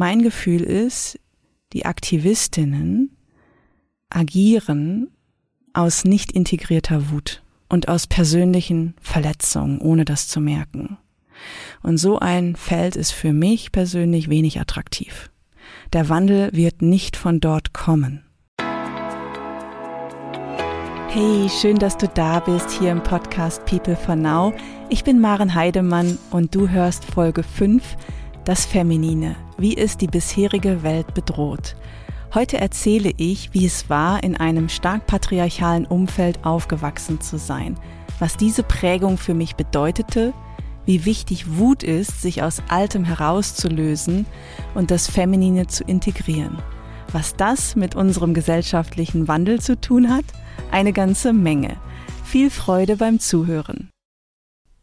Mein Gefühl ist, die Aktivistinnen agieren aus nicht integrierter Wut und aus persönlichen Verletzungen, ohne das zu merken. Und so ein Feld ist für mich persönlich wenig attraktiv. Der Wandel wird nicht von dort kommen. Hey, schön, dass du da bist hier im Podcast People for Now. Ich bin Maren Heidemann und du hörst Folge 5, das Feminine. Wie ist die bisherige Welt bedroht? Heute erzähle ich, wie es war, in einem stark patriarchalen Umfeld aufgewachsen zu sein, was diese Prägung für mich bedeutete, wie wichtig Wut ist, sich aus Altem herauszulösen und das Feminine zu integrieren. Was das mit unserem gesellschaftlichen Wandel zu tun hat? Eine ganze Menge. Viel Freude beim Zuhören.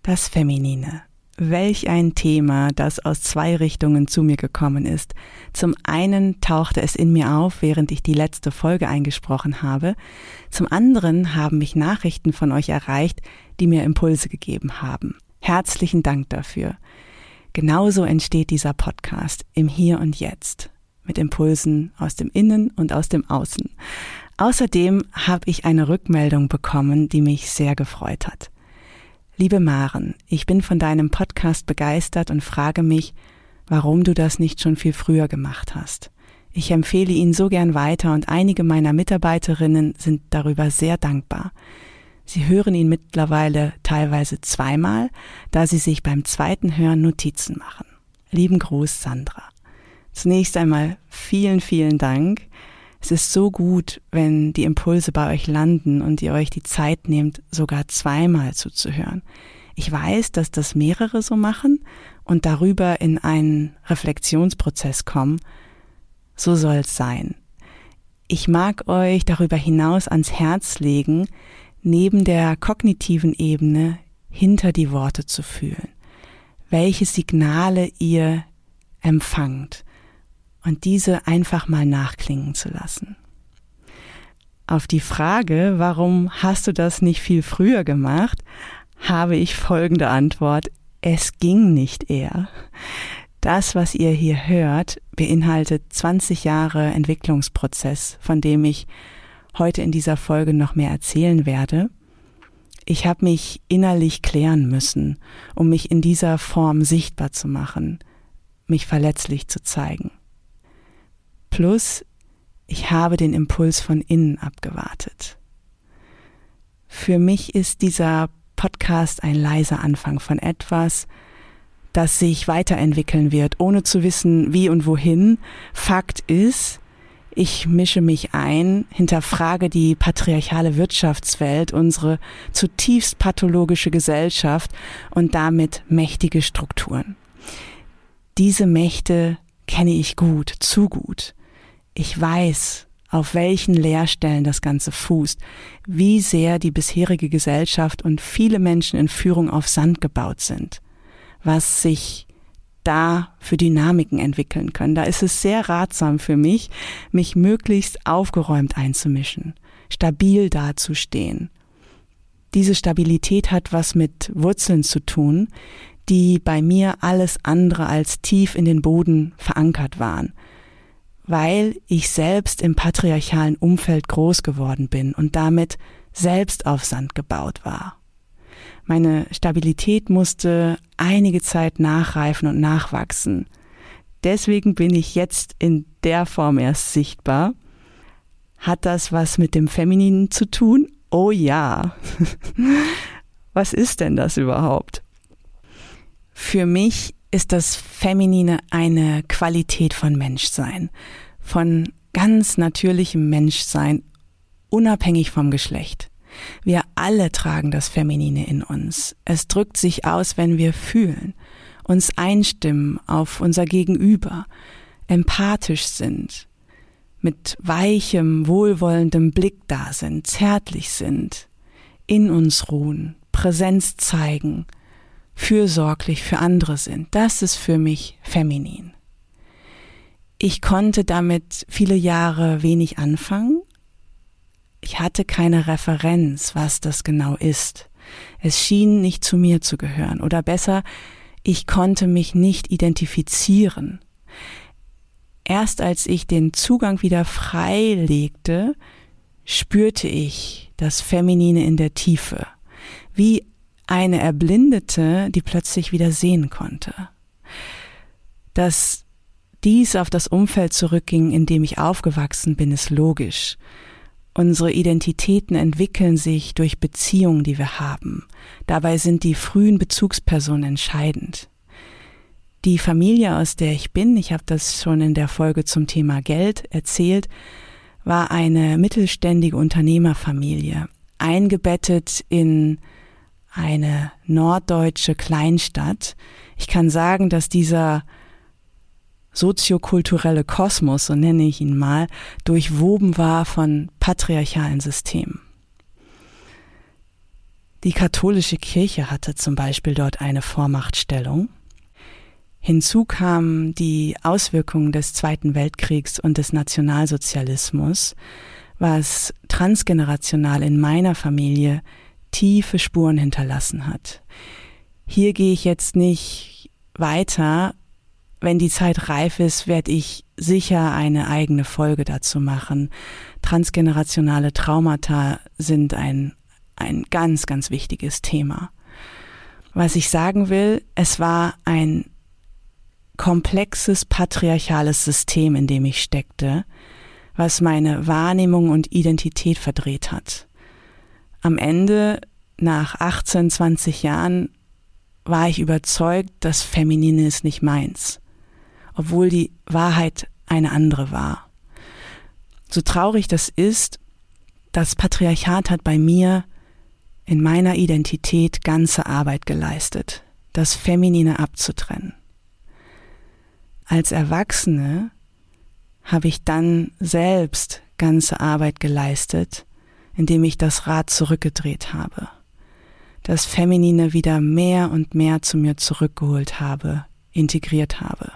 Das Feminine. Welch ein Thema, das aus zwei Richtungen zu mir gekommen ist. Zum einen tauchte es in mir auf, während ich die letzte Folge eingesprochen habe. Zum anderen haben mich Nachrichten von euch erreicht, die mir Impulse gegeben haben. Herzlichen Dank dafür. Genauso entsteht dieser Podcast im Hier und Jetzt mit Impulsen aus dem Innen und aus dem Außen. Außerdem habe ich eine Rückmeldung bekommen, die mich sehr gefreut hat. Liebe Maren, ich bin von deinem Podcast begeistert und frage mich, warum du das nicht schon viel früher gemacht hast. Ich empfehle ihn so gern weiter und einige meiner Mitarbeiterinnen sind darüber sehr dankbar. Sie hören ihn mittlerweile teilweise zweimal, da sie sich beim zweiten Hören Notizen machen. Lieben Gruß, Sandra. Zunächst einmal vielen, vielen Dank. Es ist so gut, wenn die Impulse bei euch landen und ihr euch die Zeit nehmt, sogar zweimal zuzuhören. Ich weiß, dass das mehrere so machen und darüber in einen Reflexionsprozess kommen. So soll es sein. Ich mag euch darüber hinaus ans Herz legen, neben der kognitiven Ebene hinter die Worte zu fühlen. Welche Signale ihr empfangt und diese einfach mal nachklingen zu lassen. Auf die Frage, warum hast du das nicht viel früher gemacht, habe ich folgende Antwort. Es ging nicht eher. Das, was ihr hier hört, beinhaltet 20 Jahre Entwicklungsprozess, von dem ich heute in dieser Folge noch mehr erzählen werde. Ich habe mich innerlich klären müssen, um mich in dieser Form sichtbar zu machen, mich verletzlich zu zeigen. Plus, ich habe den Impuls von innen abgewartet. Für mich ist dieser Podcast ein leiser Anfang von etwas, das sich weiterentwickeln wird, ohne zu wissen, wie und wohin. Fakt ist, ich mische mich ein, hinterfrage die patriarchale Wirtschaftswelt, unsere zutiefst pathologische Gesellschaft und damit mächtige Strukturen. Diese Mächte kenne ich gut, zu gut. Ich weiß, auf welchen Leerstellen das Ganze fußt, wie sehr die bisherige Gesellschaft und viele Menschen in Führung auf Sand gebaut sind, was sich da für Dynamiken entwickeln können. Da ist es sehr ratsam für mich, mich möglichst aufgeräumt einzumischen, stabil dazustehen. Diese Stabilität hat was mit Wurzeln zu tun, die bei mir alles andere als tief in den Boden verankert waren weil ich selbst im patriarchalen Umfeld groß geworden bin und damit selbst auf Sand gebaut war. Meine Stabilität musste einige Zeit nachreifen und nachwachsen. Deswegen bin ich jetzt in der Form erst sichtbar. Hat das was mit dem Femininen zu tun? Oh ja. was ist denn das überhaupt? Für mich ist das Feminine eine Qualität von Menschsein, von ganz natürlichem Menschsein, unabhängig vom Geschlecht. Wir alle tragen das Feminine in uns. Es drückt sich aus, wenn wir fühlen, uns einstimmen auf unser Gegenüber, empathisch sind, mit weichem, wohlwollendem Blick da sind, zärtlich sind, in uns ruhen, Präsenz zeigen, fürsorglich für andere sind. Das ist für mich feminin. Ich konnte damit viele Jahre wenig anfangen. Ich hatte keine Referenz, was das genau ist. Es schien nicht zu mir zu gehören. Oder besser, ich konnte mich nicht identifizieren. erst als ich den Zugang wieder frei legte, spürte ich das Feminine in der Tiefe, wie eine Erblindete, die plötzlich wieder sehen konnte. Dass dies auf das Umfeld zurückging, in dem ich aufgewachsen bin, ist logisch. Unsere Identitäten entwickeln sich durch Beziehungen, die wir haben. Dabei sind die frühen Bezugspersonen entscheidend. Die Familie, aus der ich bin, ich habe das schon in der Folge zum Thema Geld erzählt, war eine mittelständige Unternehmerfamilie, eingebettet in eine norddeutsche Kleinstadt. Ich kann sagen, dass dieser soziokulturelle Kosmos, so nenne ich ihn mal, durchwoben war von patriarchalen Systemen. Die katholische Kirche hatte zum Beispiel dort eine Vormachtstellung. Hinzu kamen die Auswirkungen des Zweiten Weltkriegs und des Nationalsozialismus, was transgenerational in meiner Familie tiefe Spuren hinterlassen hat. Hier gehe ich jetzt nicht weiter wenn die Zeit reif ist, werde ich sicher eine eigene Folge dazu machen. Transgenerationale Traumata sind ein, ein ganz, ganz wichtiges Thema. Was ich sagen will, es war ein komplexes patriarchales System, in dem ich steckte, was meine Wahrnehmung und Identität verdreht hat. Am Ende, nach 18, 20 Jahren, war ich überzeugt, das Feminine ist nicht meins obwohl die Wahrheit eine andere war. So traurig das ist, das Patriarchat hat bei mir in meiner Identität ganze Arbeit geleistet, das Feminine abzutrennen. Als Erwachsene habe ich dann selbst ganze Arbeit geleistet, indem ich das Rad zurückgedreht habe, das Feminine wieder mehr und mehr zu mir zurückgeholt habe, integriert habe.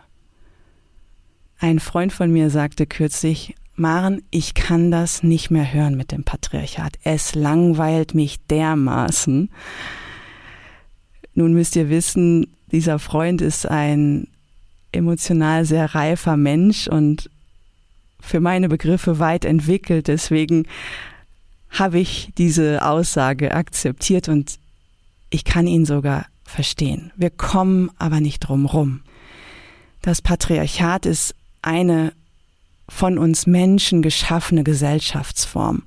Ein Freund von mir sagte kürzlich, Maren, ich kann das nicht mehr hören mit dem Patriarchat. Es langweilt mich dermaßen. Nun müsst ihr wissen, dieser Freund ist ein emotional sehr reifer Mensch und für meine Begriffe weit entwickelt. Deswegen habe ich diese Aussage akzeptiert und ich kann ihn sogar verstehen. Wir kommen aber nicht drum rum. Das Patriarchat ist eine von uns Menschen geschaffene Gesellschaftsform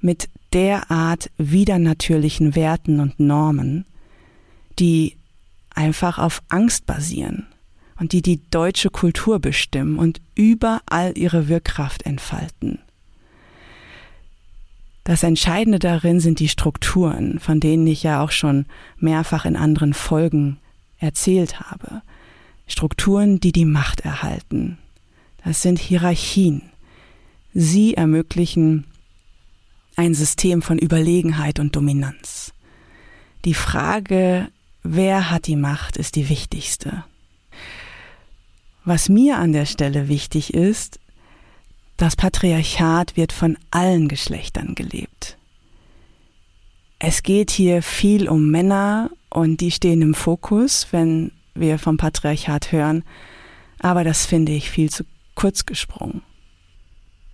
mit derart widernatürlichen Werten und Normen, die einfach auf Angst basieren und die die deutsche Kultur bestimmen und überall ihre Wirkkraft entfalten. Das Entscheidende darin sind die Strukturen, von denen ich ja auch schon mehrfach in anderen Folgen erzählt habe. Strukturen, die die Macht erhalten, das sind Hierarchien. Sie ermöglichen ein System von Überlegenheit und Dominanz. Die Frage, wer hat die Macht, ist die wichtigste. Was mir an der Stelle wichtig ist, das Patriarchat wird von allen Geschlechtern gelebt. Es geht hier viel um Männer und die stehen im Fokus, wenn wir vom Patriarchat hören, aber das finde ich viel zu kurz gesprungen.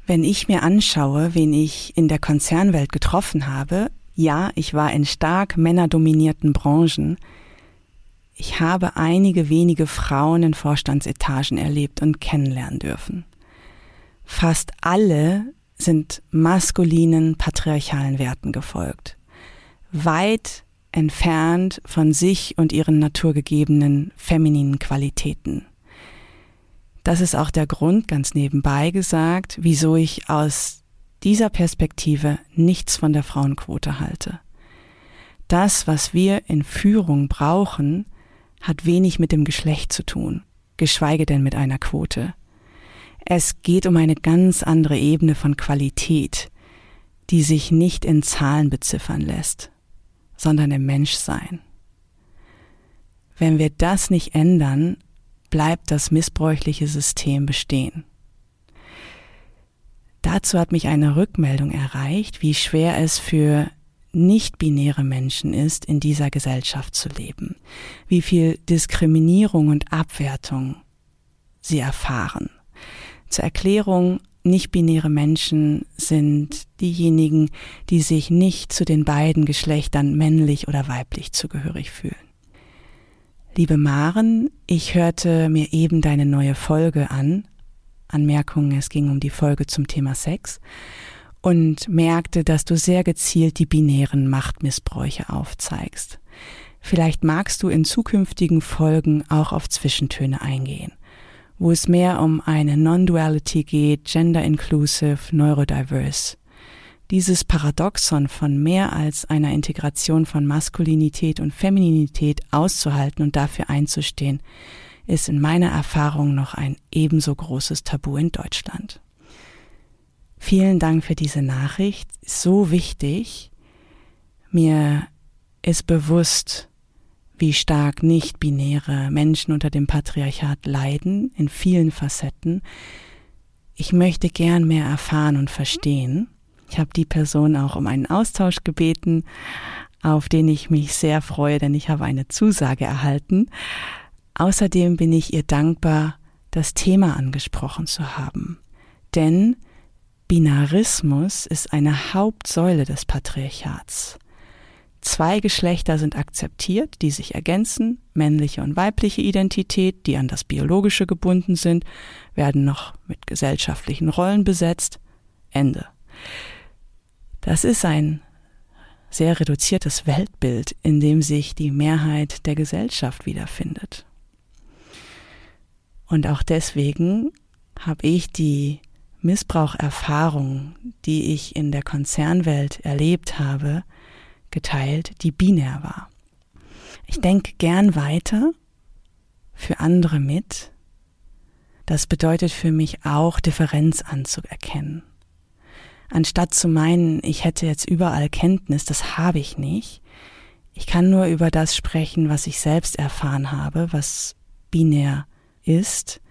Wenn ich mir anschaue, wen ich in der Konzernwelt getroffen habe, ja, ich war in stark männerdominierten Branchen, ich habe einige wenige Frauen in Vorstandsetagen erlebt und kennenlernen dürfen. Fast alle sind maskulinen patriarchalen Werten gefolgt, weit entfernt von sich und ihren naturgegebenen femininen Qualitäten. Das ist auch der Grund, ganz nebenbei gesagt, wieso ich aus dieser Perspektive nichts von der Frauenquote halte. Das, was wir in Führung brauchen, hat wenig mit dem Geschlecht zu tun, geschweige denn mit einer Quote. Es geht um eine ganz andere Ebene von Qualität, die sich nicht in Zahlen beziffern lässt, sondern im Menschsein. Wenn wir das nicht ändern, bleibt das missbräuchliche System bestehen. Dazu hat mich eine Rückmeldung erreicht, wie schwer es für nicht-binäre Menschen ist, in dieser Gesellschaft zu leben, wie viel Diskriminierung und Abwertung sie erfahren. Zur Erklärung, nicht-binäre Menschen sind diejenigen, die sich nicht zu den beiden Geschlechtern männlich oder weiblich zugehörig fühlen. Liebe Maren, ich hörte mir eben deine neue Folge an. Anmerkung, es ging um die Folge zum Thema Sex und merkte, dass du sehr gezielt die binären Machtmissbräuche aufzeigst. Vielleicht magst du in zukünftigen Folgen auch auf Zwischentöne eingehen wo es mehr um eine Non-Duality geht, gender-inclusive, neurodiverse. Dieses Paradoxon von mehr als einer Integration von Maskulinität und Femininität auszuhalten und dafür einzustehen, ist in meiner Erfahrung noch ein ebenso großes Tabu in Deutschland. Vielen Dank für diese Nachricht. So wichtig. Mir ist bewusst, wie stark nicht-binäre Menschen unter dem Patriarchat leiden, in vielen Facetten. Ich möchte gern mehr erfahren und verstehen. Ich habe die Person auch um einen Austausch gebeten, auf den ich mich sehr freue, denn ich habe eine Zusage erhalten. Außerdem bin ich ihr dankbar, das Thema angesprochen zu haben. Denn Binarismus ist eine Hauptsäule des Patriarchats. Zwei Geschlechter sind akzeptiert, die sich ergänzen. Männliche und weibliche Identität, die an das Biologische gebunden sind, werden noch mit gesellschaftlichen Rollen besetzt. Ende. Das ist ein sehr reduziertes Weltbild, in dem sich die Mehrheit der Gesellschaft wiederfindet. Und auch deswegen habe ich die Missbraucherfahrung, die ich in der Konzernwelt erlebt habe, geteilt, die binär war. Ich denke gern weiter für andere mit. Das bedeutet für mich auch, Differenz anzuerkennen. Anstatt zu meinen, ich hätte jetzt überall Kenntnis, das habe ich nicht. Ich kann nur über das sprechen, was ich selbst erfahren habe, was binär ist.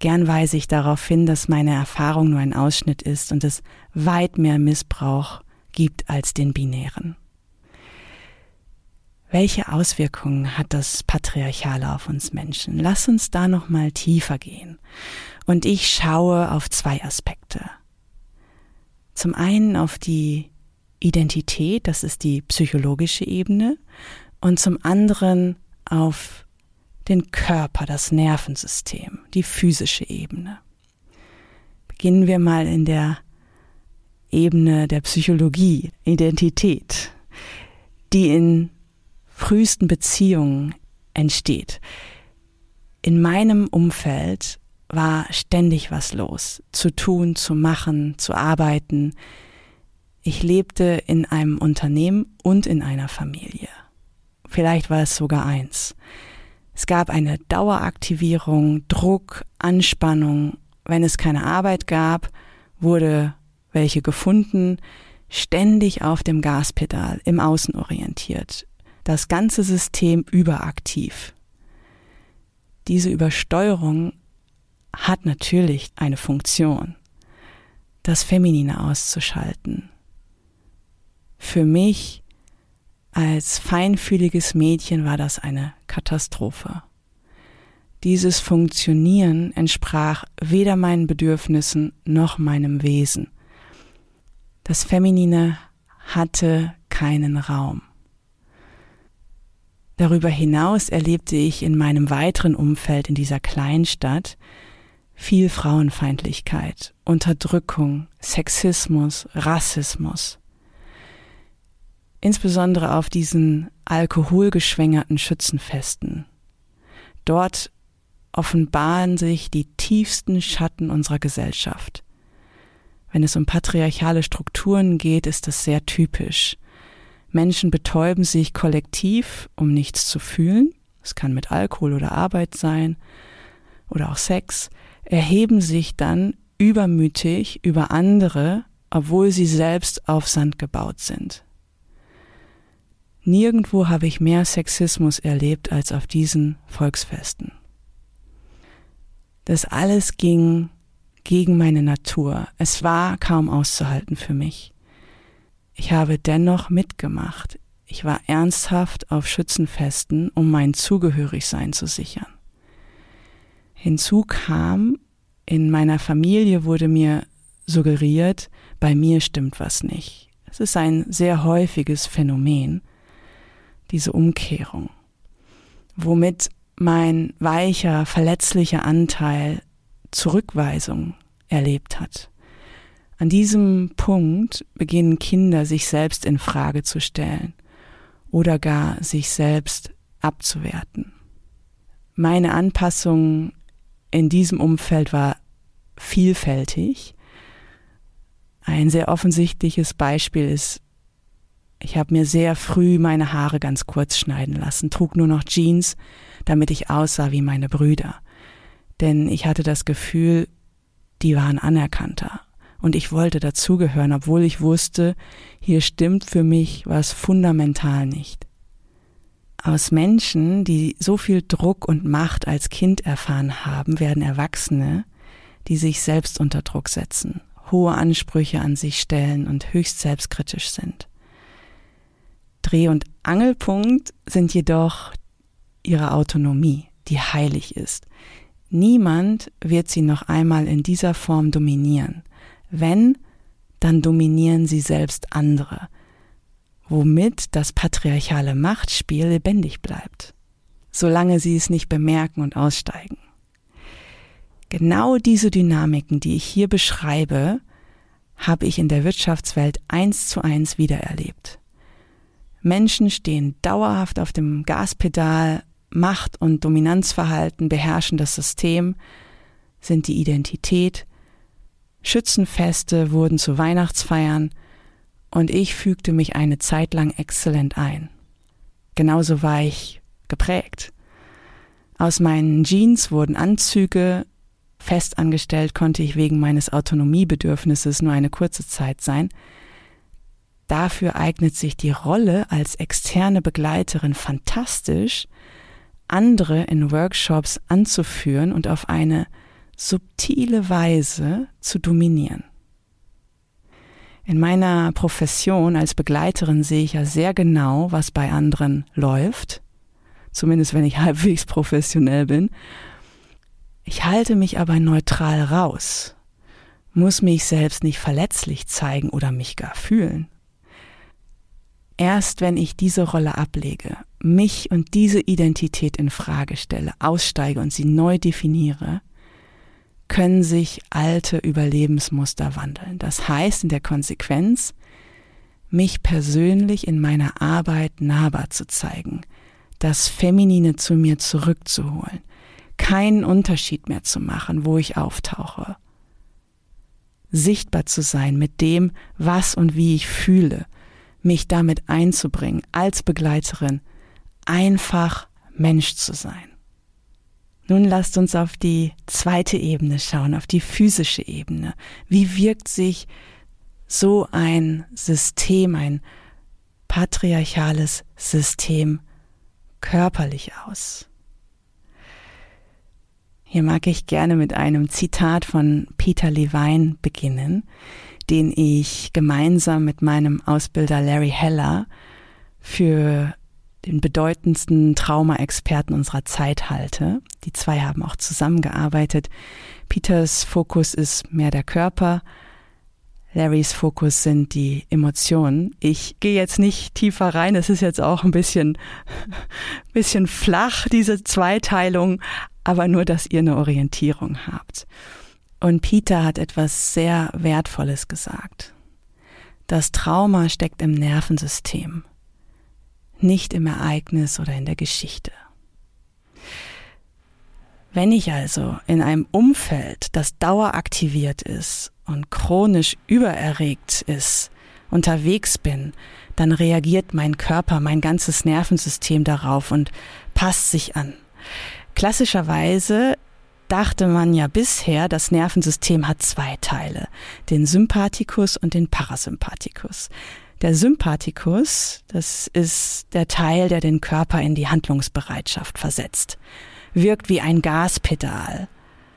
Gern weise ich darauf hin, dass meine Erfahrung nur ein Ausschnitt ist und es weit mehr Missbrauch gibt als den binären. Welche Auswirkungen hat das Patriarchale auf uns Menschen? Lass uns da noch mal tiefer gehen. Und ich schaue auf zwei Aspekte. Zum einen auf die Identität, das ist die psychologische Ebene, und zum anderen auf den Körper, das Nervensystem, die physische Ebene. Beginnen wir mal in der Ebene der Psychologie, Identität, die in frühesten Beziehungen entsteht. In meinem Umfeld war ständig was los, zu tun, zu machen, zu arbeiten. Ich lebte in einem Unternehmen und in einer Familie. Vielleicht war es sogar eins. Es gab eine Daueraktivierung, Druck, Anspannung. Wenn es keine Arbeit gab, wurde welche gefunden, ständig auf dem Gaspedal, im Außen orientiert, das ganze System überaktiv. Diese Übersteuerung hat natürlich eine Funktion, das Feminine auszuschalten. Für mich als feinfühliges Mädchen war das eine Katastrophe. Dieses Funktionieren entsprach weder meinen Bedürfnissen noch meinem Wesen. Das Feminine hatte keinen Raum. Darüber hinaus erlebte ich in meinem weiteren Umfeld in dieser Kleinstadt viel Frauenfeindlichkeit, Unterdrückung, Sexismus, Rassismus. Insbesondere auf diesen alkoholgeschwängerten Schützenfesten. Dort offenbaren sich die tiefsten Schatten unserer Gesellschaft. Wenn es um patriarchale Strukturen geht, ist das sehr typisch. Menschen betäuben sich kollektiv, um nichts zu fühlen. Es kann mit Alkohol oder Arbeit sein oder auch Sex, erheben sich dann übermütig über andere, obwohl sie selbst auf Sand gebaut sind. Nirgendwo habe ich mehr Sexismus erlebt als auf diesen Volksfesten. Das alles ging gegen meine Natur. Es war kaum auszuhalten für mich. Ich habe dennoch mitgemacht. Ich war ernsthaft auf Schützenfesten, um mein Zugehörigsein zu sichern. Hinzu kam, in meiner Familie wurde mir suggeriert, bei mir stimmt was nicht. Es ist ein sehr häufiges Phänomen, diese Umkehrung, womit mein weicher, verletzlicher Anteil Zurückweisung erlebt hat. An diesem Punkt beginnen Kinder sich selbst in Frage zu stellen oder gar sich selbst abzuwerten. Meine Anpassung in diesem Umfeld war vielfältig. Ein sehr offensichtliches Beispiel ist, ich habe mir sehr früh meine Haare ganz kurz schneiden lassen, trug nur noch Jeans, damit ich aussah wie meine Brüder. Denn ich hatte das Gefühl, die waren anerkannter und ich wollte dazugehören, obwohl ich wusste, hier stimmt für mich was fundamental nicht. Aus Menschen, die so viel Druck und Macht als Kind erfahren haben, werden Erwachsene, die sich selbst unter Druck setzen, hohe Ansprüche an sich stellen und höchst selbstkritisch sind. Dreh- und Angelpunkt sind jedoch ihre Autonomie, die heilig ist. Niemand wird sie noch einmal in dieser Form dominieren. Wenn, dann dominieren sie selbst andere, womit das patriarchale Machtspiel lebendig bleibt, solange sie es nicht bemerken und aussteigen. Genau diese Dynamiken, die ich hier beschreibe, habe ich in der Wirtschaftswelt eins zu eins wiedererlebt. Menschen stehen dauerhaft auf dem Gaspedal, Macht und Dominanzverhalten beherrschen das System, sind die Identität, Schützenfeste wurden zu Weihnachtsfeiern und ich fügte mich eine Zeit lang exzellent ein. Genauso war ich geprägt. Aus meinen Jeans wurden Anzüge, festangestellt konnte ich wegen meines Autonomiebedürfnisses nur eine kurze Zeit sein. Dafür eignet sich die Rolle als externe Begleiterin fantastisch, andere in Workshops anzuführen und auf eine subtile Weise zu dominieren. In meiner Profession als Begleiterin sehe ich ja sehr genau, was bei anderen läuft, zumindest wenn ich halbwegs professionell bin. Ich halte mich aber neutral raus, muss mich selbst nicht verletzlich zeigen oder mich gar fühlen. Erst wenn ich diese Rolle ablege, mich und diese Identität in Frage stelle, aussteige und sie neu definiere, können sich alte Überlebensmuster wandeln. Das heißt in der Konsequenz, mich persönlich in meiner Arbeit nahbar zu zeigen, das Feminine zu mir zurückzuholen, keinen Unterschied mehr zu machen, wo ich auftauche, sichtbar zu sein mit dem, was und wie ich fühle, mich damit einzubringen, als Begleiterin einfach Mensch zu sein. Nun lasst uns auf die zweite Ebene schauen, auf die physische Ebene. Wie wirkt sich so ein System, ein patriarchales System körperlich aus? Hier mag ich gerne mit einem Zitat von Peter Levine beginnen, den ich gemeinsam mit meinem Ausbilder Larry Heller für den bedeutendsten Trauma-Experten unserer Zeit halte. Die zwei haben auch zusammengearbeitet. Peters Fokus ist mehr der Körper, Larrys Fokus sind die Emotionen. Ich gehe jetzt nicht tiefer rein, es ist jetzt auch ein bisschen, bisschen flach, diese Zweiteilung, aber nur, dass ihr eine Orientierung habt. Und Peter hat etwas sehr Wertvolles gesagt. Das Trauma steckt im Nervensystem nicht im Ereignis oder in der Geschichte. Wenn ich also in einem Umfeld, das daueraktiviert ist und chronisch übererregt ist, unterwegs bin, dann reagiert mein Körper, mein ganzes Nervensystem darauf und passt sich an. Klassischerweise dachte man ja bisher, das Nervensystem hat zwei Teile, den Sympathikus und den Parasympathikus. Der Sympathikus, das ist der Teil, der den Körper in die Handlungsbereitschaft versetzt, wirkt wie ein Gaspedal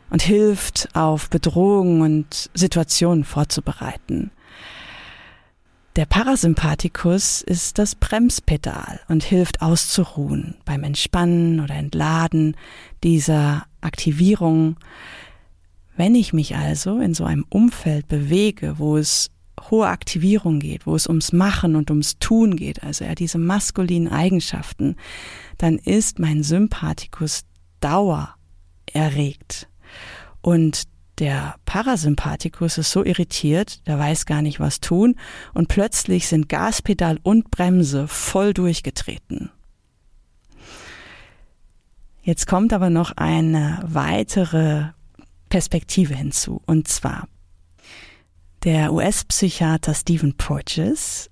und hilft, auf Bedrohungen und Situationen vorzubereiten. Der Parasympathikus ist das Bremspedal und hilft auszuruhen beim Entspannen oder Entladen dieser Aktivierung Wenn ich mich also in so einem Umfeld bewege, wo es hohe Aktivierung geht, wo es ums Machen und ums Tun geht, also eher diese maskulinen Eigenschaften, dann ist mein Sympathikus Dauer erregt. Und der Parasympathikus ist so irritiert, der weiß gar nicht, was tun, und plötzlich sind Gaspedal und Bremse voll durchgetreten. Jetzt kommt aber noch eine weitere Perspektive hinzu, und zwar der US-Psychiater Stephen Porges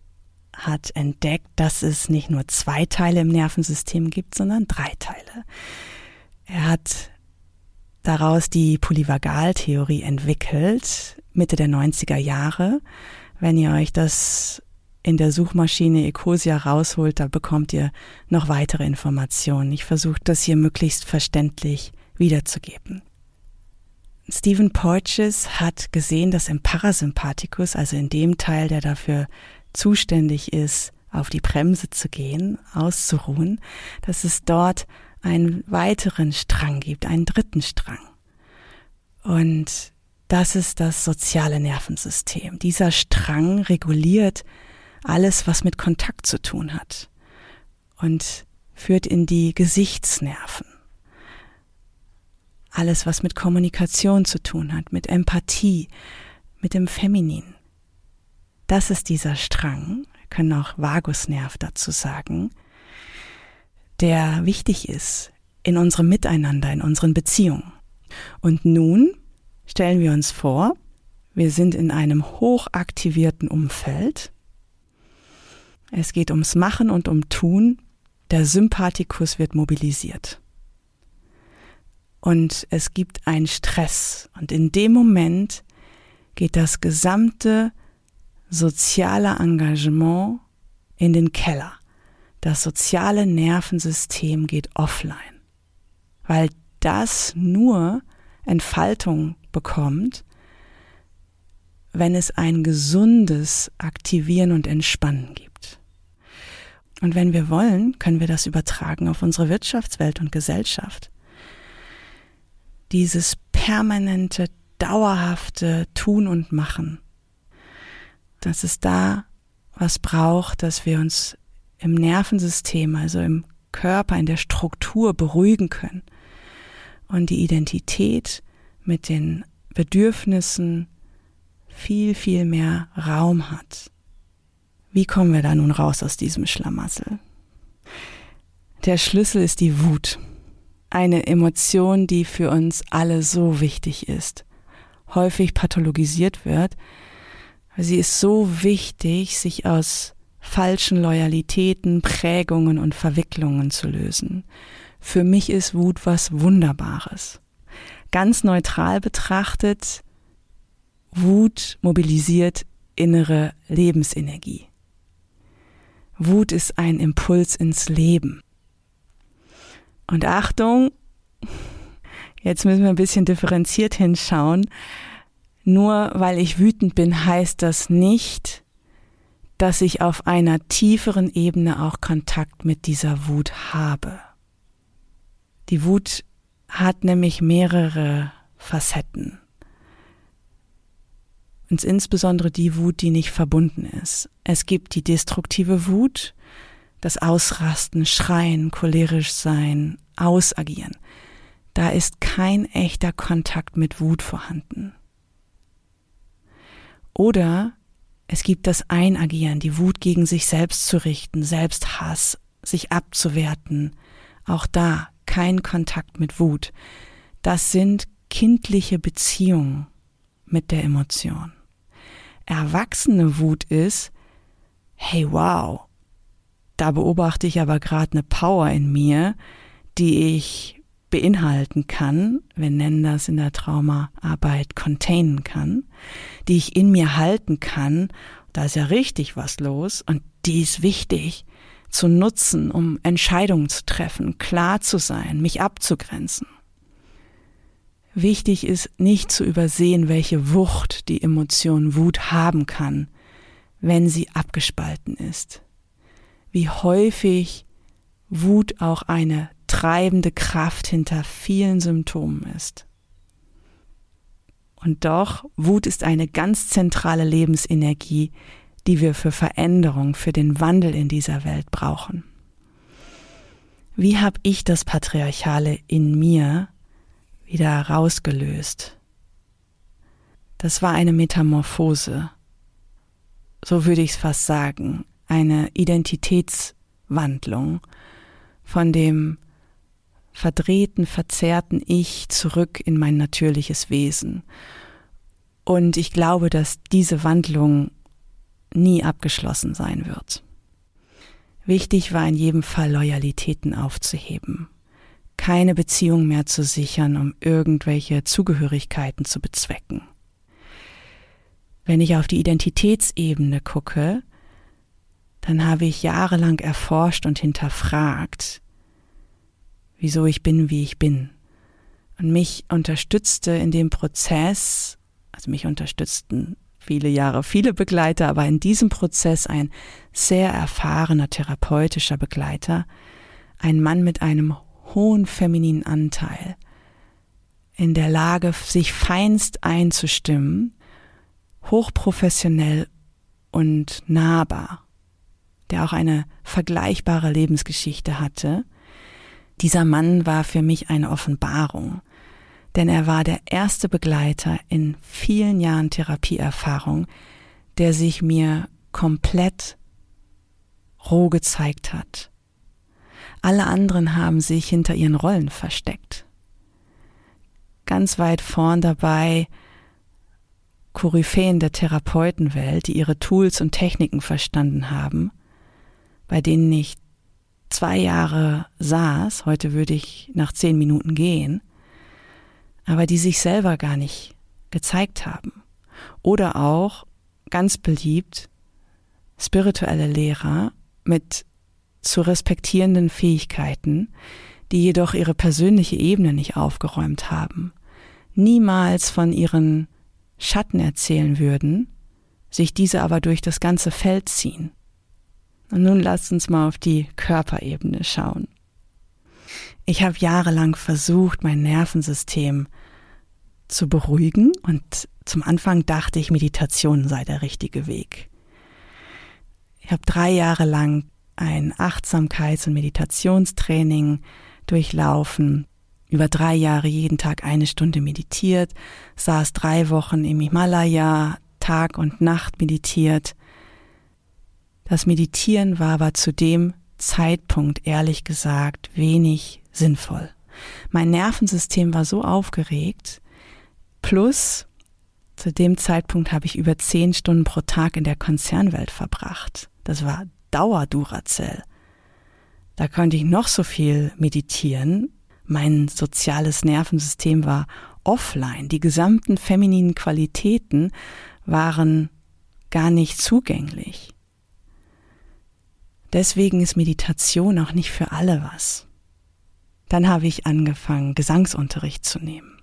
hat entdeckt, dass es nicht nur zwei Teile im Nervensystem gibt, sondern drei Teile. Er hat daraus die Polyvagaltheorie entwickelt, Mitte der 90er Jahre. Wenn ihr euch das in der Suchmaschine Ecosia rausholt, da bekommt ihr noch weitere Informationen. Ich versuche das hier möglichst verständlich wiederzugeben. Stephen Porges hat gesehen, dass im Parasympathikus, also in dem Teil, der dafür zuständig ist, auf die Bremse zu gehen, auszuruhen, dass es dort einen weiteren Strang gibt, einen dritten Strang. Und das ist das soziale Nervensystem. Dieser Strang reguliert alles, was mit Kontakt zu tun hat und führt in die Gesichtsnerven. Alles, was mit Kommunikation zu tun hat, mit Empathie, mit dem Feminin. Das ist dieser Strang, können auch Vagusnerv dazu sagen, der wichtig ist in unserem Miteinander, in unseren Beziehungen. Und nun stellen wir uns vor, wir sind in einem hochaktivierten Umfeld. Es geht ums Machen und um Tun. Der Sympathikus wird mobilisiert. Und es gibt einen Stress. Und in dem Moment geht das gesamte soziale Engagement in den Keller das soziale Nervensystem geht offline, weil das nur Entfaltung bekommt, wenn es ein gesundes Aktivieren und Entspannen gibt. Und wenn wir wollen, können wir das übertragen auf unsere Wirtschaftswelt und Gesellschaft. Dieses permanente, dauerhafte Tun und Machen, dass es da was braucht, dass wir uns im Nervensystem, also im Körper, in der Struktur beruhigen können und die Identität mit den Bedürfnissen viel, viel mehr Raum hat. Wie kommen wir da nun raus aus diesem Schlamassel? Der Schlüssel ist die Wut. Eine Emotion, die für uns alle so wichtig ist, häufig pathologisiert wird. Sie ist so wichtig, sich aus falschen Loyalitäten, Prägungen und Verwicklungen zu lösen. Für mich ist Wut was Wunderbares. Ganz neutral betrachtet, Wut mobilisiert innere Lebensenergie. Wut ist ein Impuls ins Leben. Und Achtung, jetzt müssen wir ein bisschen differenziert hinschauen. Nur weil ich wütend bin, heißt das nicht, dass ich auf einer tieferen Ebene auch Kontakt mit dieser Wut habe. Die Wut hat nämlich mehrere Facetten. Und insbesondere die Wut, die nicht verbunden ist. Es gibt die destruktive Wut, das Ausrasten, Schreien, cholerisch sein, Ausagieren. Da ist kein echter Kontakt mit Wut vorhanden. Oder es gibt das Einagieren, die Wut gegen sich selbst zu richten, Selbsthass, sich abzuwerten. Auch da kein Kontakt mit Wut. Das sind kindliche Beziehungen mit der Emotion. Erwachsene Wut ist, hey wow, da beobachte ich aber gerade eine Power in mir, die ich beinhalten kann, wir nennen das in der Traumaarbeit containen kann, die ich in mir halten kann, da ist ja richtig was los und die ist wichtig zu nutzen, um Entscheidungen zu treffen, klar zu sein, mich abzugrenzen. Wichtig ist nicht zu übersehen, welche Wucht die Emotion Wut haben kann, wenn sie abgespalten ist. Wie häufig Wut auch eine treibende Kraft hinter vielen Symptomen ist. Und doch, Wut ist eine ganz zentrale Lebensenergie, die wir für Veränderung, für den Wandel in dieser Welt brauchen. Wie habe ich das Patriarchale in mir wieder rausgelöst? Das war eine Metamorphose. So würde ich es fast sagen. Eine Identitätswandlung von dem verdrehten, verzerrten Ich zurück in mein natürliches Wesen. Und ich glaube, dass diese Wandlung nie abgeschlossen sein wird. Wichtig war in jedem Fall Loyalitäten aufzuheben, keine Beziehung mehr zu sichern, um irgendwelche Zugehörigkeiten zu bezwecken. Wenn ich auf die Identitätsebene gucke, dann habe ich jahrelang erforscht und hinterfragt, wieso ich bin, wie ich bin. Und mich unterstützte in dem Prozess, also mich unterstützten viele Jahre viele Begleiter, aber in diesem Prozess ein sehr erfahrener therapeutischer Begleiter, ein Mann mit einem hohen femininen Anteil, in der Lage, sich feinst einzustimmen hochprofessionell und nahbar, der auch eine vergleichbare Lebensgeschichte hatte. Dieser Mann war für mich eine Offenbarung, denn er war der erste Begleiter in vielen Jahren Therapieerfahrung, der sich mir komplett roh gezeigt hat. Alle anderen haben sich hinter ihren Rollen versteckt. Ganz weit vorn dabei Koryphäen der Therapeutenwelt, die ihre Tools und Techniken verstanden haben, bei denen ich zwei Jahre saß, heute würde ich nach zehn Minuten gehen, aber die sich selber gar nicht gezeigt haben. Oder auch, ganz beliebt, spirituelle Lehrer mit zu respektierenden Fähigkeiten, die jedoch ihre persönliche Ebene nicht aufgeräumt haben, niemals von ihren Schatten erzählen würden, sich diese aber durch das ganze Feld ziehen. Und nun lasst uns mal auf die Körperebene schauen. Ich habe jahrelang versucht, mein Nervensystem zu beruhigen und zum Anfang dachte ich, Meditation sei der richtige Weg. Ich habe drei Jahre lang ein Achtsamkeits- und Meditationstraining durchlaufen, über drei Jahre jeden Tag eine Stunde meditiert, saß drei Wochen im Himalaya, Tag und Nacht meditiert. Das Meditieren war aber zu dem Zeitpunkt, ehrlich gesagt, wenig sinnvoll. Mein Nervensystem war so aufgeregt, plus zu dem Zeitpunkt habe ich über zehn Stunden pro Tag in der Konzernwelt verbracht. Das war Dauer-Duracell. Da konnte ich noch so viel meditieren, mein soziales Nervensystem war offline. Die gesamten femininen Qualitäten waren gar nicht zugänglich. Deswegen ist Meditation auch nicht für alle was. Dann habe ich angefangen, Gesangsunterricht zu nehmen.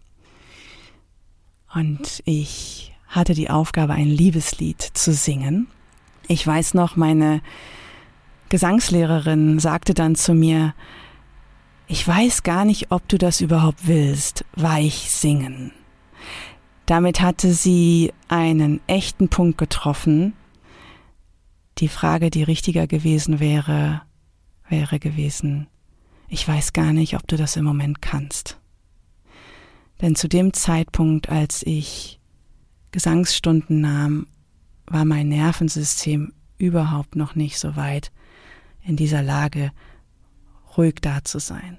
Und ich hatte die Aufgabe, ein Liebeslied zu singen. Ich weiß noch, meine Gesangslehrerin sagte dann zu mir, ich weiß gar nicht, ob du das überhaupt willst, weich singen. Damit hatte sie einen echten Punkt getroffen. Die Frage, die richtiger gewesen wäre, wäre gewesen, ich weiß gar nicht, ob du das im Moment kannst. Denn zu dem Zeitpunkt, als ich Gesangsstunden nahm, war mein Nervensystem überhaupt noch nicht so weit in dieser Lage, ruhig da zu sein.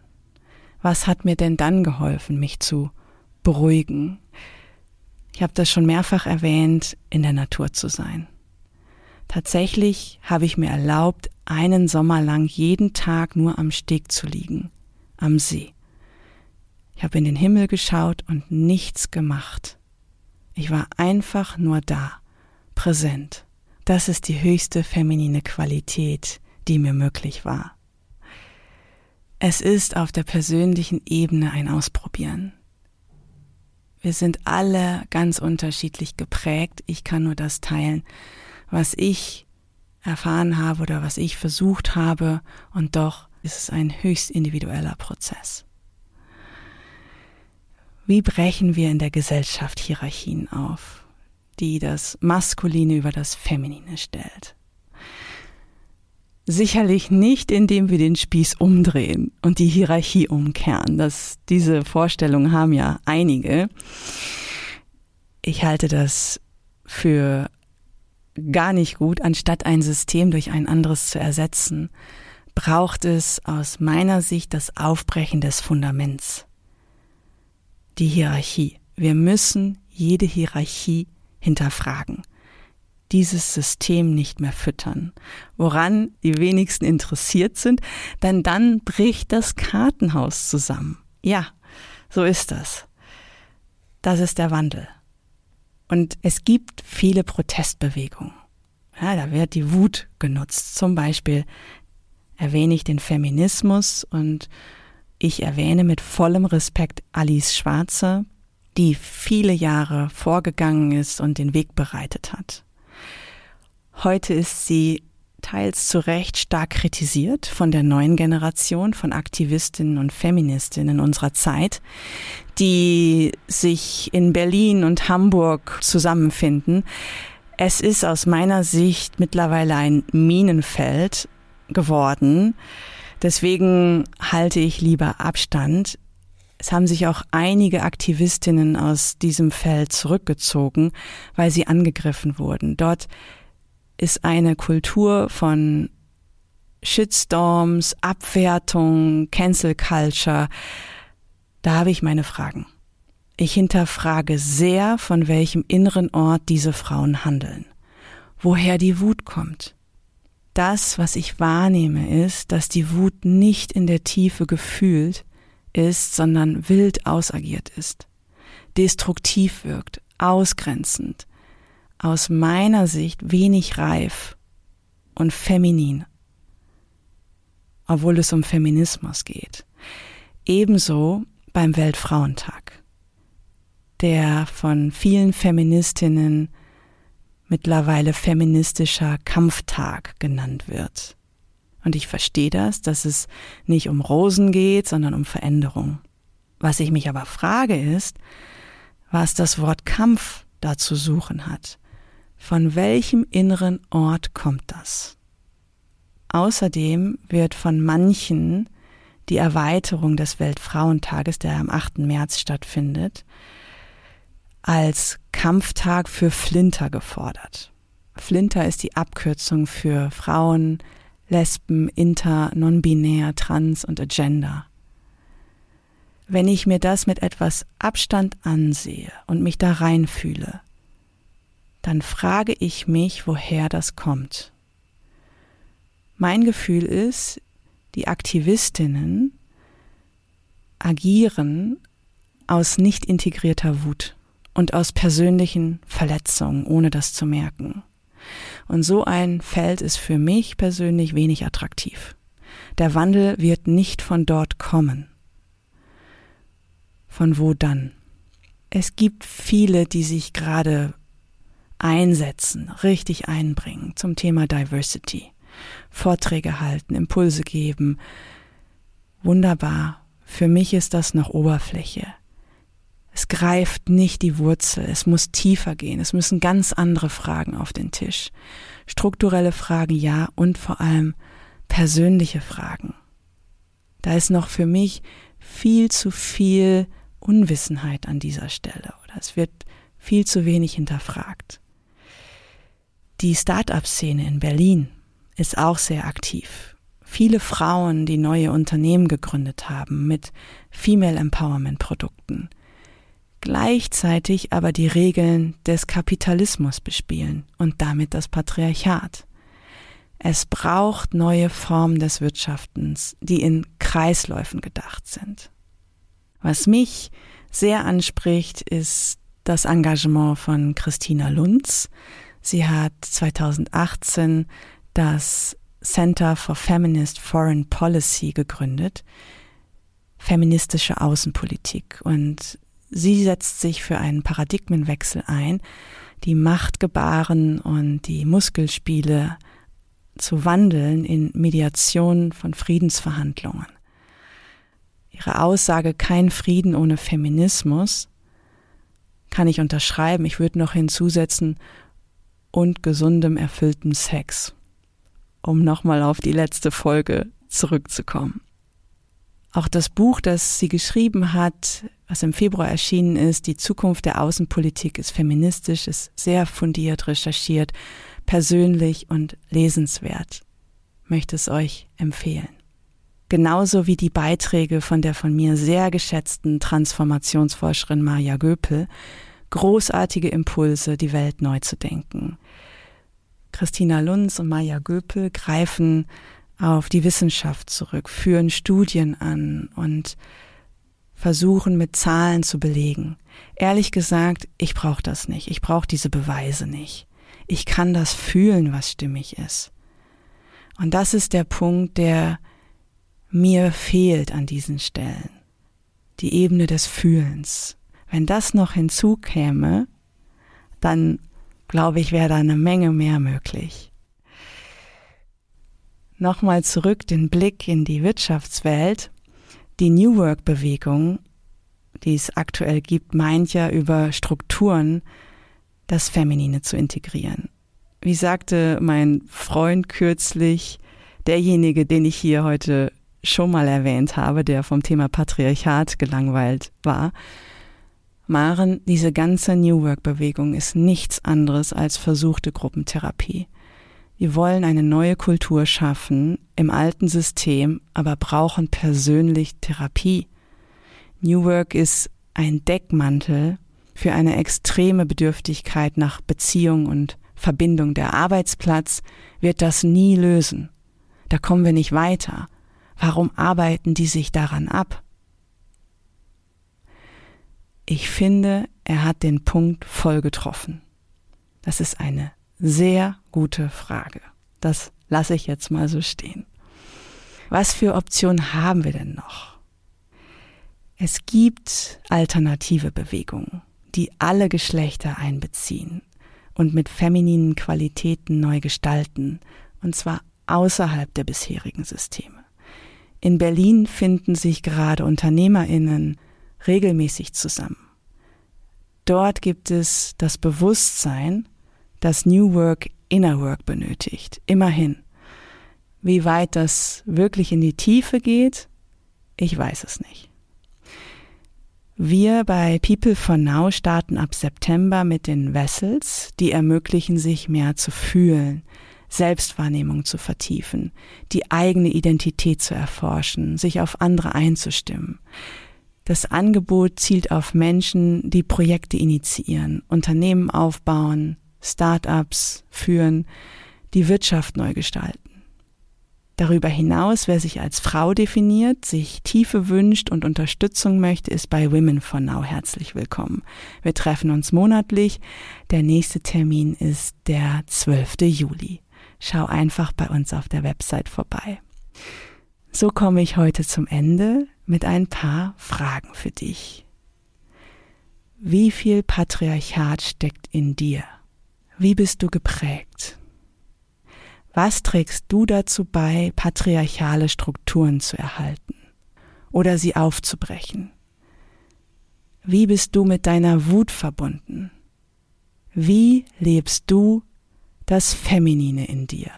Was hat mir denn dann geholfen, mich zu beruhigen? Ich habe das schon mehrfach erwähnt, in der Natur zu sein. Tatsächlich habe ich mir erlaubt, einen Sommer lang jeden Tag nur am Steg zu liegen, am See. Ich habe in den Himmel geschaut und nichts gemacht. Ich war einfach nur da, präsent. Das ist die höchste feminine Qualität, die mir möglich war. Es ist auf der persönlichen Ebene ein Ausprobieren. Wir sind alle ganz unterschiedlich geprägt. Ich kann nur das teilen, was ich erfahren habe oder was ich versucht habe. Und doch ist es ein höchst individueller Prozess. Wie brechen wir in der Gesellschaft Hierarchien auf, die das Maskuline über das Feminine stellt? Sicherlich nicht, indem wir den Spieß umdrehen und die Hierarchie umkehren. Das, diese Vorstellungen haben ja einige. Ich halte das für gar nicht gut, anstatt ein System durch ein anderes zu ersetzen, braucht es aus meiner Sicht das Aufbrechen des Fundaments. Die Hierarchie. Wir müssen jede Hierarchie hinterfragen dieses System nicht mehr füttern, woran die wenigsten interessiert sind, denn dann bricht das Kartenhaus zusammen. Ja, so ist das. Das ist der Wandel. Und es gibt viele Protestbewegungen. Ja, da wird die Wut genutzt. Zum Beispiel erwähne ich den Feminismus und ich erwähne mit vollem Respekt Alice Schwarze, die viele Jahre vorgegangen ist und den Weg bereitet hat. Heute ist sie teils zu Recht stark kritisiert von der neuen Generation von Aktivistinnen und Feministinnen unserer Zeit, die sich in Berlin und Hamburg zusammenfinden. Es ist aus meiner Sicht mittlerweile ein Minenfeld geworden. Deswegen halte ich lieber Abstand. Es haben sich auch einige Aktivistinnen aus diesem Feld zurückgezogen, weil sie angegriffen wurden. Dort ist eine Kultur von Shitstorms, Abwertung, Cancel Culture. Da habe ich meine Fragen. Ich hinterfrage sehr, von welchem inneren Ort diese Frauen handeln, woher die Wut kommt. Das, was ich wahrnehme, ist, dass die Wut nicht in der Tiefe gefühlt ist, sondern wild ausagiert ist, destruktiv wirkt, ausgrenzend, aus meiner Sicht wenig reif und feminin, obwohl es um Feminismus geht. Ebenso beim Weltfrauentag, der von vielen Feministinnen mittlerweile feministischer Kampftag genannt wird. Und ich verstehe das, dass es nicht um Rosen geht, sondern um Veränderung. Was ich mich aber frage ist, was das Wort Kampf da zu suchen hat. Von welchem inneren Ort kommt das? Außerdem wird von manchen die Erweiterung des Weltfrauentages, der am 8. März stattfindet, als Kampftag für Flinter gefordert. Flinter ist die Abkürzung für Frauen, Lesben, Inter, Non-Binär, Trans und Agenda. Wenn ich mir das mit etwas Abstand ansehe und mich da reinfühle, dann frage ich mich, woher das kommt. Mein Gefühl ist, die Aktivistinnen agieren aus nicht integrierter Wut und aus persönlichen Verletzungen, ohne das zu merken. Und so ein Feld ist für mich persönlich wenig attraktiv. Der Wandel wird nicht von dort kommen. Von wo dann? Es gibt viele, die sich gerade einsetzen, richtig einbringen zum Thema Diversity. Vorträge halten, Impulse geben. Wunderbar. Für mich ist das noch Oberfläche. Es greift nicht die Wurzel, es muss tiefer gehen, es müssen ganz andere Fragen auf den Tisch. Strukturelle Fragen ja und vor allem persönliche Fragen. Da ist noch für mich viel zu viel Unwissenheit an dieser Stelle oder es wird viel zu wenig hinterfragt. Die Start-up-Szene in Berlin ist auch sehr aktiv. Viele Frauen, die neue Unternehmen gegründet haben mit Female Empowerment Produkten, gleichzeitig aber die Regeln des Kapitalismus bespielen und damit das Patriarchat. Es braucht neue Formen des Wirtschaftens, die in Kreisläufen gedacht sind. Was mich sehr anspricht, ist das Engagement von Christina Lunz. Sie hat 2018 das Center for Feminist Foreign Policy gegründet, feministische Außenpolitik. Und sie setzt sich für einen Paradigmenwechsel ein, die Machtgebaren und die Muskelspiele zu wandeln in Mediation von Friedensverhandlungen. Ihre Aussage kein Frieden ohne Feminismus kann ich unterschreiben. Ich würde noch hinzusetzen und gesundem, erfülltem Sex, um nochmal auf die letzte Folge zurückzukommen. Auch das Buch, das sie geschrieben hat, was im Februar erschienen ist, Die Zukunft der Außenpolitik ist feministisch, ist sehr fundiert recherchiert, persönlich und lesenswert. Möchte es euch empfehlen. Genauso wie die Beiträge von der von mir sehr geschätzten Transformationsforscherin Maja Göpel, großartige Impulse, die Welt neu zu denken. Christina Lunz und Maja Göpel greifen auf die Wissenschaft zurück, führen Studien an und versuchen mit Zahlen zu belegen. Ehrlich gesagt, ich brauche das nicht. Ich brauche diese Beweise nicht. Ich kann das fühlen, was stimmig ist. Und das ist der Punkt, der mir fehlt an diesen Stellen. Die Ebene des Fühlens. Wenn das noch hinzukäme, dann glaube ich, wäre da eine Menge mehr möglich. Nochmal zurück den Blick in die Wirtschaftswelt. Die New Work-Bewegung, die es aktuell gibt, meint ja über Strukturen das Feminine zu integrieren. Wie sagte mein Freund kürzlich, derjenige, den ich hier heute schon mal erwähnt habe, der vom Thema Patriarchat gelangweilt war, Maren, diese ganze New Work-Bewegung ist nichts anderes als versuchte Gruppentherapie. Wir wollen eine neue Kultur schaffen im alten System, aber brauchen persönlich Therapie. New Work ist ein Deckmantel für eine extreme Bedürftigkeit nach Beziehung und Verbindung. Der Arbeitsplatz wird das nie lösen. Da kommen wir nicht weiter. Warum arbeiten die sich daran ab? Ich finde, er hat den Punkt voll getroffen. Das ist eine sehr gute Frage. Das lasse ich jetzt mal so stehen. Was für Optionen haben wir denn noch? Es gibt alternative Bewegungen, die alle Geschlechter einbeziehen und mit femininen Qualitäten neu gestalten, und zwar außerhalb der bisherigen Systeme. In Berlin finden sich gerade Unternehmerinnen regelmäßig zusammen. Dort gibt es das Bewusstsein, dass New Work Inner Work benötigt. Immerhin. Wie weit das wirklich in die Tiefe geht, ich weiß es nicht. Wir bei People for Now starten ab September mit den Vessels, die ermöglichen sich mehr zu fühlen, Selbstwahrnehmung zu vertiefen, die eigene Identität zu erforschen, sich auf andere einzustimmen. Das Angebot zielt auf Menschen, die Projekte initiieren, Unternehmen aufbauen, Start-ups führen, die Wirtschaft neu gestalten. Darüber hinaus, wer sich als Frau definiert, sich Tiefe wünscht und Unterstützung möchte, ist bei Women for Now herzlich willkommen. Wir treffen uns monatlich. Der nächste Termin ist der 12. Juli. Schau einfach bei uns auf der Website vorbei. So komme ich heute zum Ende mit ein paar Fragen für dich. Wie viel Patriarchat steckt in dir? Wie bist du geprägt? Was trägst du dazu bei, patriarchale Strukturen zu erhalten oder sie aufzubrechen? Wie bist du mit deiner Wut verbunden? Wie lebst du das Feminine in dir?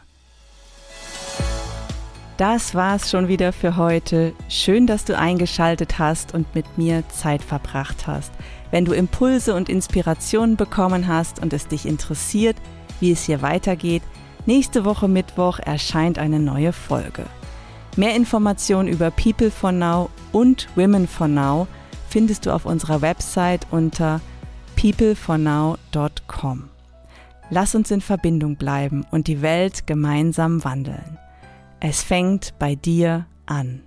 Das war's schon wieder für heute. Schön, dass du eingeschaltet hast und mit mir Zeit verbracht hast. Wenn du Impulse und Inspirationen bekommen hast und es dich interessiert, wie es hier weitergeht, nächste Woche Mittwoch erscheint eine neue Folge. Mehr Informationen über People for Now und Women for Now findest du auf unserer Website unter peoplefornow.com. Lass uns in Verbindung bleiben und die Welt gemeinsam wandeln. Es fängt bei dir an.